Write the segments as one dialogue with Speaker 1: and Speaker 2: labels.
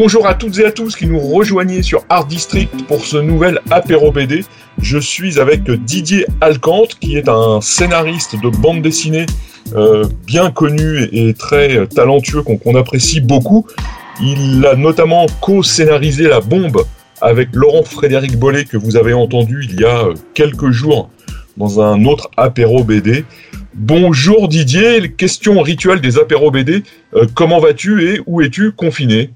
Speaker 1: Bonjour à toutes et à tous qui nous rejoignez sur Art District pour ce nouvel apéro BD. Je suis avec Didier Alcante qui est un scénariste de bande dessinée euh, bien connu et très talentueux qu'on apprécie beaucoup. Il a notamment co-scénarisé La Bombe avec Laurent Frédéric Bollet que vous avez entendu il y a euh, quelques jours dans un autre apéro BD. Bonjour Didier, question rituelle des apéros BD. Euh, comment vas-tu et où es-tu confiné?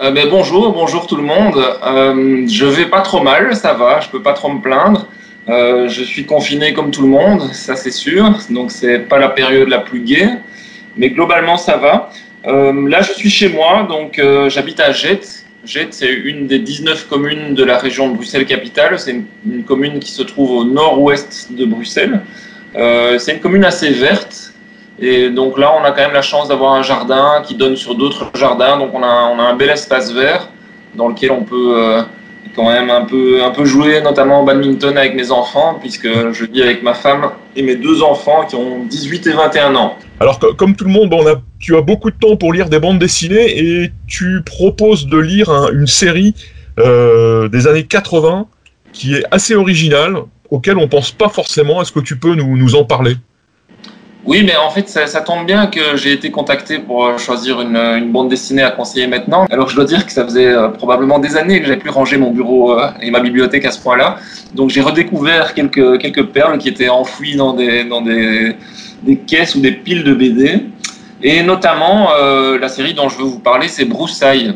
Speaker 2: Euh, ben, bonjour, bonjour tout le monde. Euh, je vais pas trop mal, ça va, je peux pas trop me plaindre. Euh, je suis confiné comme tout le monde, ça c'est sûr. Donc c'est pas la période la plus gaie, mais globalement ça va. Euh, là je suis chez moi, donc euh, j'habite à Jette. Jette c'est une des 19 communes de la région de Bruxelles-Capitale. C'est une, une, commune qui se trouve au nord-ouest de Bruxelles. C'est une commune assez verte. Et donc là, on a quand même la chance d'avoir un jardin qui donne sur d'autres jardins. Donc on a, on a un bel espace vert dans lequel on peut euh, quand même un peu, un peu jouer, notamment au badminton avec mes enfants, puisque je vis avec ma femme et mes deux enfants qui ont 18 et 21 ans.
Speaker 1: Alors, comme tout le monde, tu as beaucoup de temps pour lire des bandes dessinées et tu proposes de lire un, une série euh, des années 80 qui est assez originale, auquel on pense pas forcément. Est-ce que tu peux nous, nous en parler?
Speaker 2: Oui, mais en fait, ça, ça tombe bien que j'ai été contacté pour euh, choisir une, une, bande dessinée à conseiller maintenant. Alors, je dois dire que ça faisait euh, probablement des années que j'avais plus rangé mon bureau euh, et ma bibliothèque à ce point-là. Donc, j'ai redécouvert quelques, quelques perles qui étaient enfouies dans des, dans des, des caisses ou des piles de BD. Et notamment, euh, la série dont je veux vous parler, c'est Broussailles.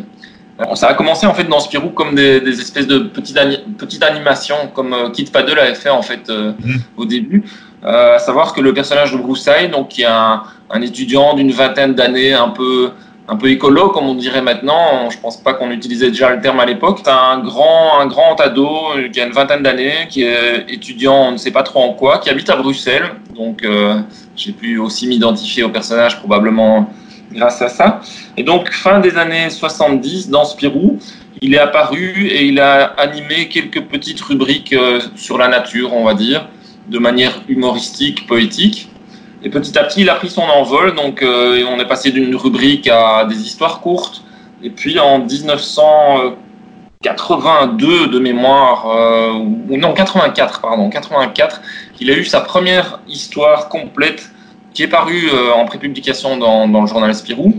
Speaker 2: Alors, ça a commencé en fait dans Spirou comme des, des espèces de petites, ani petites animations, comme euh, Kit Paddle avait fait en fait euh, mmh. au début. Euh, à savoir que le personnage de Broussailles, donc qui est un, étudiant d'une vingtaine d'années, un peu un peu écolo comme on dirait maintenant. Je pense pas qu'on utilisait déjà le terme à l'époque. C'est un grand un grand ado qui a une vingtaine d'années, qui est étudiant, on ne sait pas trop en quoi, qui habite à Bruxelles. Donc euh, j'ai pu aussi m'identifier au personnage probablement grâce à ça. Et donc fin des années 70 dans Spirou, il est apparu et il a animé quelques petites rubriques euh, sur la nature, on va dire de manière humoristique, poétique. Et petit à petit, il a pris son envol. Donc, euh, on est passé d'une rubrique à des histoires courtes. Et puis, en 1982 de mémoire, euh, ou non 84, pardon, 84, il a eu sa première histoire complète qui est parue euh, en prépublication dans, le journal Spirou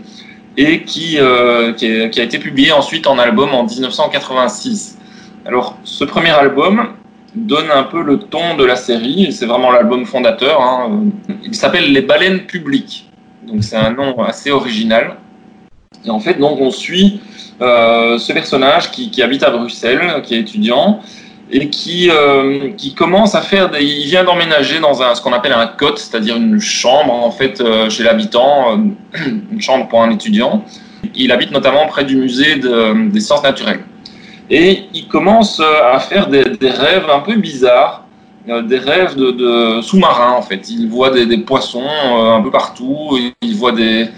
Speaker 2: et qui, euh, qui, a été publié ensuite en album en 1986. Alors, ce premier album, donne un peu le ton de la série. C'est vraiment l'album fondateur. Hein. Il s'appelle Les baleines publiques. Donc c'est un nom assez original. Et en fait, donc on suit euh, ce personnage qui, habite à Bruxelles, qui est étudiant et qui, euh, qui commence à faire. Des, il vient d'emménager dans un, ce qu'on appelle un cote, c'est-à-dire une chambre en fait euh, chez l'habitant, une chambre pour un étudiant. Il habite notamment près du musée de, des sciences naturelles. Et il commence à faire des, rêves un peu bizarres, euh, des rêves de, sous-marins en fait. Il voit des, poissons euh, un peu partout, il voit des,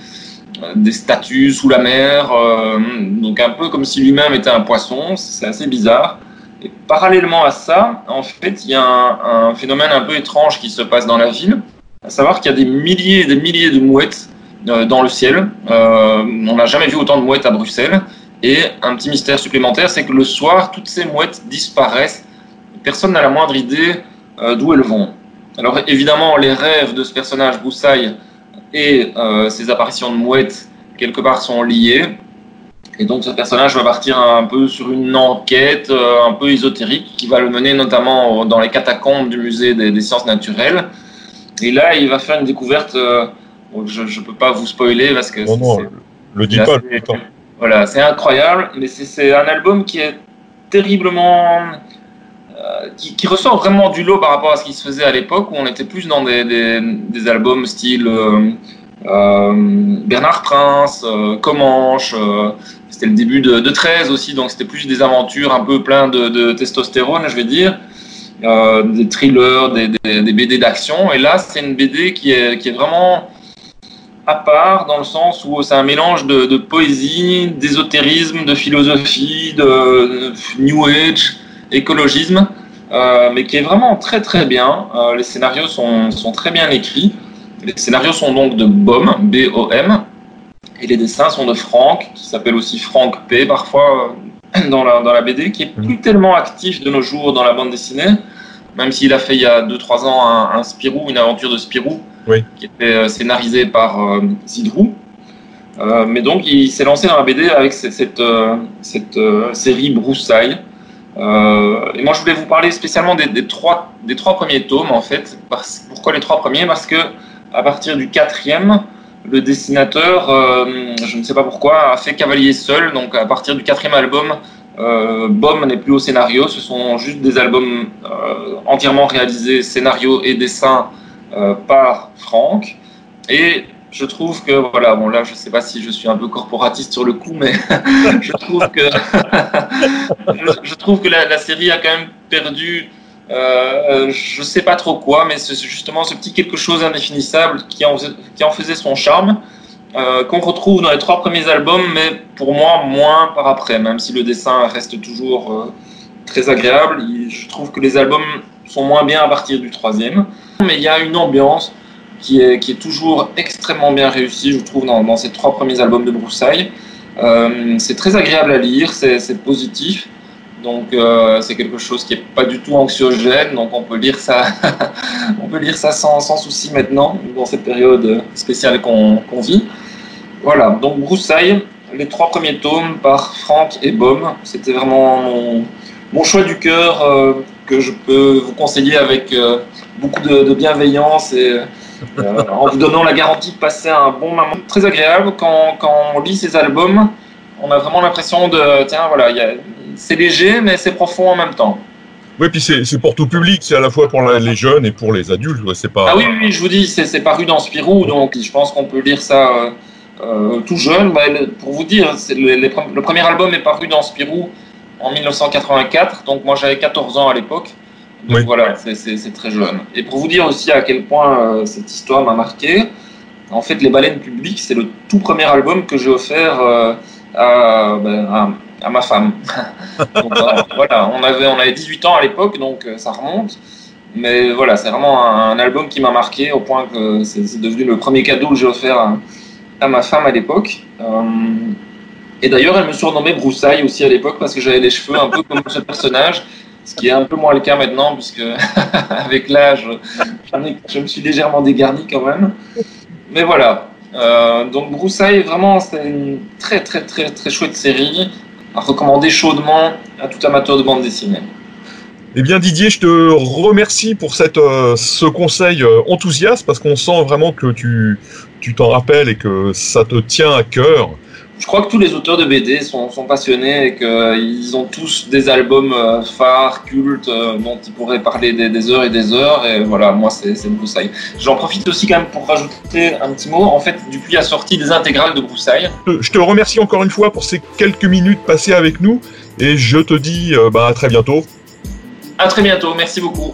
Speaker 2: des statues sous la mer, euh, donc un peu comme si lui-même était un poisson, c'est assez bizarre. Et parallèlement à ça, en fait, il y a un, phénomène un peu étrange qui se passe dans la ville, à savoir qu'il y a des milliers et des milliers de mouettes euh, dans le ciel. Euh, on n'a jamais vu autant de mouettes à Bruxelles. Et un petit mystère supplémentaire, c'est que le soir, toutes ces mouettes disparaissent. Personne n'a la moindre idée euh, d'où elles vont. Alors évidemment, les rêves de ce personnage Broussaille et euh, ses apparitions de mouettes, quelque part, sont liés. Et donc ce personnage va partir un peu sur une enquête euh, un peu ésotérique qui va le mener notamment dans les catacombes du musée des, des sciences naturelles. Et là, il va faire une découverte. Euh, je ne peux pas vous spoiler parce que.
Speaker 1: Non, non, le dis pas.
Speaker 2: Voilà, c'est incroyable, mais c'est un album qui est terriblement. Euh, qui, ressort vraiment du lot par rapport à ce qui se faisait à l'époque où on était plus dans des, des, des albums style euh, euh, Bernard Prince, Comanche, c'était le début de, 13 aussi, donc c'était plus des aventures un peu plein de, testostérone, je vais dire. des thrillers, des, BD d'action. Et là, c'est une BD qui est, qui est vraiment à part dans le sens où c'est un mélange de, poésie, d'ésotérisme, de philosophie, de, New Age, écologisme, euh, mais qui est vraiment très très bien. Euh, les scénarios sont, sont, très bien écrits. Les scénarios sont donc de BOM, B-O-M, et les dessins sont de Franck, qui s'appelle aussi Franck P parfois euh, dans la, dans la BD, qui est plus tellement actif de nos jours dans la bande dessinée, même s'il a fait il y a 2-3 ans un, un Spirou, une aventure de Spirou qui était euh, scénarisé par euh, Zidrou. Euh, mais donc, il s'est lancé dans la BD avec cette, cette, série Broussailles. et moi, je voulais vous parler spécialement des, trois, des trois premiers tomes, en fait. pourquoi les trois premiers? Parce que à partir du quatrième, le dessinateur, je ne sais pas pourquoi, a fait Cavalier seul. Donc, à partir du quatrième album, euh, BOM n'est plus au scénario. Ce sont juste des albums entièrement réalisés, scénario et dessin euh, par Franck. Et je trouve que, voilà, bon là, je sais pas si je suis un peu corporatiste sur le coup, mais je trouve que, je, trouve que la, série a quand même perdu, euh, je sais pas trop quoi, mais c'est justement ce petit quelque chose indéfinissable qui en, faisait son charme, euh, qu'on retrouve dans les trois premiers albums, mais pour moi, moins par après, même si le dessin reste toujours euh, très agréable. Je trouve que les albums sont moins bien à partir du troisième. Mais il y a une ambiance qui est, qui est toujours extrêmement bien réussie, je trouve, dans, ces trois premiers albums de Broussailles. Euh, c'est très agréable à lire, c'est positif. Donc euh, c'est quelque chose qui n'est pas du tout anxiogène, donc on peut lire ça, on peut lire ça sans, sans, souci maintenant, dans cette période spéciale qu'on vit. Voilà, donc Broussailles, les trois premiers tomes par Franck et Baume, c'était vraiment mon, mon, choix du cœur. Euh, que je peux vous conseiller avec euh, beaucoup de, bienveillance et euh, en vous donnant la garantie de passer un bon moment très agréable. Quand, quand on lit ces albums, on a vraiment l'impression de, tiens, voilà, c'est léger, mais c'est profond en même temps.
Speaker 1: Oui, puis c'est pour tout public, c'est à la fois pour les jeunes et pour les adultes. C'est pas.
Speaker 2: Ah oui, oui, je vous dis, c'est paru dans Spirou, donc je pense qu'on peut lire ça euh, tout jeune. Bah, pour vous dire, le premier album est paru dans Spirou en 1984, donc moi j'avais 14 ans à l'époque. Donc voilà, c'est très jeune. Et pour vous dire aussi à quel point euh, cette histoire m'a marqué, en fait, Les Baleines Publiques, c'est le tout premier album que j'ai offert euh, ben, à, ma femme. donc, euh, voilà, on avait, on avait 18 ans à l'époque, donc ça remonte. Mais voilà, c'est vraiment un, album qui m'a marqué au point que c'est devenu le premier cadeau que j'ai offert à, à, ma femme à l'époque. Et d'ailleurs, elle me surnommait Broussaille aussi à l'époque parce que j'avais les cheveux un peu comme ce personnage, ce qui est un peu moins le cas maintenant puisque avec l'âge, je me suis légèrement dégarni quand même. Mais voilà. Euh, donc Broussaille, vraiment, c'est une très très très très chouette série à recommander chaudement à tout amateur de bande dessinée.
Speaker 1: Eh bien Didier, je te remercie pour cette, euh, ce conseil euh, enthousiaste parce qu'on sent vraiment que tu t'en rappelles et que ça te tient à cœur
Speaker 2: je crois que tous les auteurs de BD sont, passionnés et qu'ils ont tous des albums euh, phares, cultes, euh, dont ils pourraient parler des, heures et des heures. Et voilà, moi, c'est Broussailles. J'en profite aussi quand même pour rajouter un petit mot. En fait, Dupuis a sorti des intégrales de Broussailles.
Speaker 1: Je te remercie encore une fois pour ces quelques minutes passées avec nous et je te dis euh, bah, à très bientôt.
Speaker 2: À très bientôt, merci beaucoup.